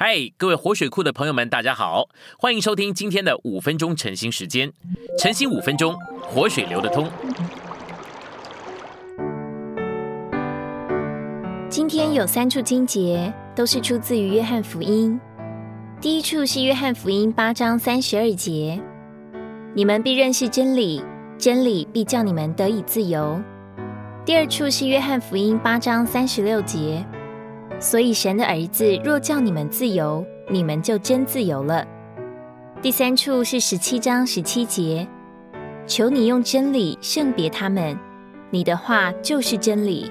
嗨，各位活水库的朋友们，大家好，欢迎收听今天的五分钟晨兴时间。晨兴五分钟，活水流得通。今天有三处经节，都是出自于约翰福音。第一处是约翰福音八章三十二节：“你们必认识真理，真理必叫你们得以自由。”第二处是约翰福音八章三十六节。所以，神的儿子若叫你们自由，你们就真自由了。第三处是十七章十七节，求你用真理圣别他们，你的话就是真理。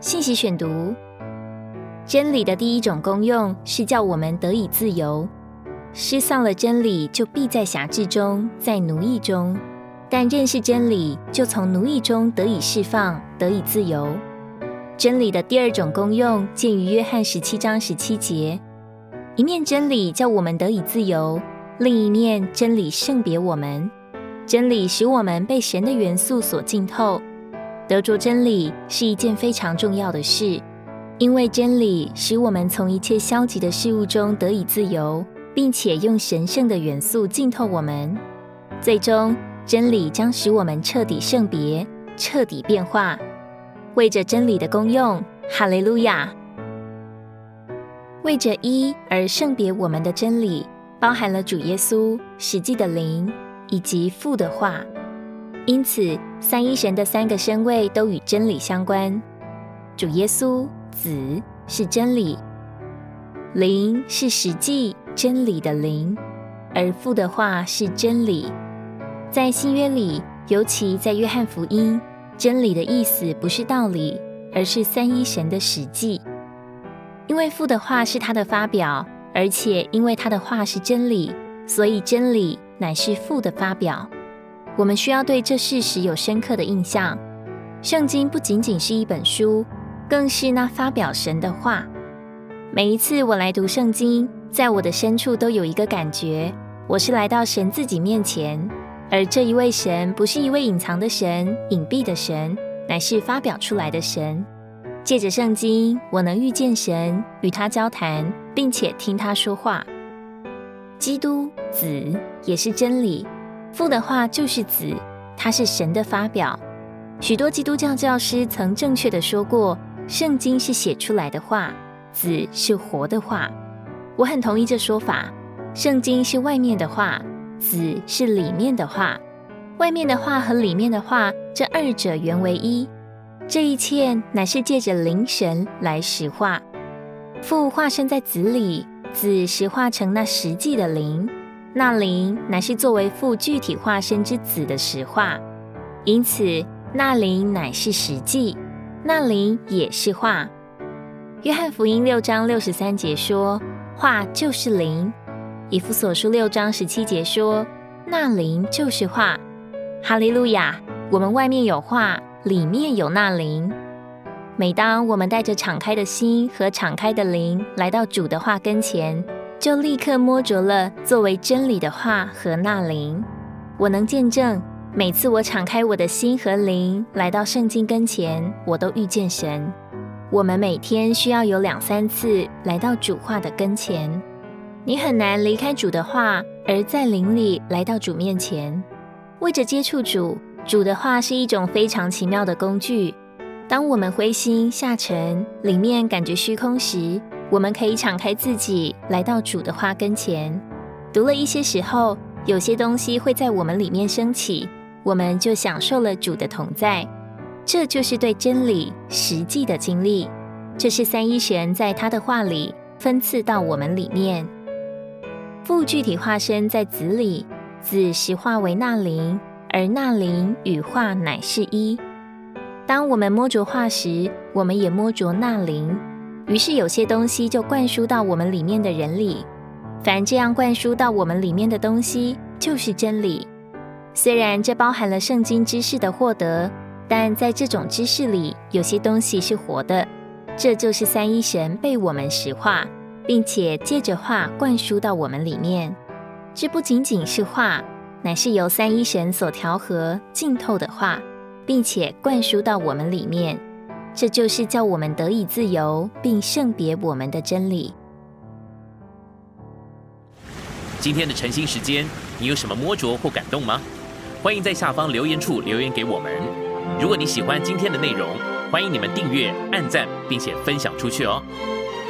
信息选读：真理的第一种功用是叫我们得以自由。失丧了真理，就必在辖制中，在奴役中；但认识真理，就从奴役中得以释放，得以自由。真理的第二种功用，见于约翰十七章十七节。一面真理叫我们得以自由，另一面真理圣别我们。真理使我们被神的元素所浸透。得着真理是一件非常重要的事，因为真理使我们从一切消极的事物中得以自由，并且用神圣的元素浸透我们。最终，真理将使我们彻底圣别，彻底变化。为着真理的功用，哈利路亚！为着一而圣别我们的真理，包含了主耶稣、实际的灵以及父的话。因此，三一神的三个身位都与真理相关。主耶稣子是真理，灵是实际真理的灵，而父的话是真理。在新约里，尤其在约翰福音。真理的意思不是道理，而是三一神的实际。因为父的话是他的发表，而且因为他的话是真理，所以真理乃是父的发表。我们需要对这事实有深刻的印象。圣经不仅仅是一本书，更是那发表神的话。每一次我来读圣经，在我的深处都有一个感觉，我是来到神自己面前。而这一位神不是一位隐藏的神、隐蔽的神，乃是发表出来的神。借着圣经，我能遇见神，与他交谈，并且听他说话。基督子也是真理，父的话就是子，他是神的发表。许多基督教教师曾正确的说过，圣经是写出来的话，子是活的话。我很同意这说法，圣经是外面的话。子是里面的话，外面的话和里面的话，这二者原为一。这一切乃是借着灵神来实化。父化身在子里，子实化成那实际的灵，那灵乃是作为父具体化身之子的实化。因此，那灵乃是实际，那灵也是化。约翰福音六章六十三节说：“化就是灵。”以弗所书六章十七节说：“那灵就是话，哈利路亚！我们外面有话，里面有那灵。每当我们带着敞开的心和敞开的灵来到主的话跟前，就立刻摸着了作为真理的话和那灵。我能见证，每次我敞开我的心和灵来到圣经跟前，我都遇见神。我们每天需要有两三次来到主话的跟前。”你很难离开主的话，而在灵里来到主面前，为着接触主。主的话是一种非常奇妙的工具。当我们灰心下沉，里面感觉虚空时，我们可以敞开自己，来到主的话跟前。读了一些时候，有些东西会在我们里面升起，我们就享受了主的同在。这就是对真理实际的经历。这是三一神在他的话里分赐到我们里面。父具体化身在子里，子实化为那灵，而那灵与化乃是一。当我们摸着化时，我们也摸着那灵，于是有些东西就灌输到我们里面的人里。凡这样灌输到我们里面的东西，就是真理。虽然这包含了圣经知识的获得，但在这种知识里，有些东西是活的。这就是三一神被我们石化。并且借着话灌输到我们里面。这不仅仅是话乃是由三一神所调和浸透的话并且灌输到我们里面。这就是叫我们得以自由并圣别我们的真理。今天的晨兴时间你有什么摸着或感动吗？欢迎在下方留言处留言给我们。如果你喜欢今天的内容欢迎你们订阅按赞并且分享出去哦。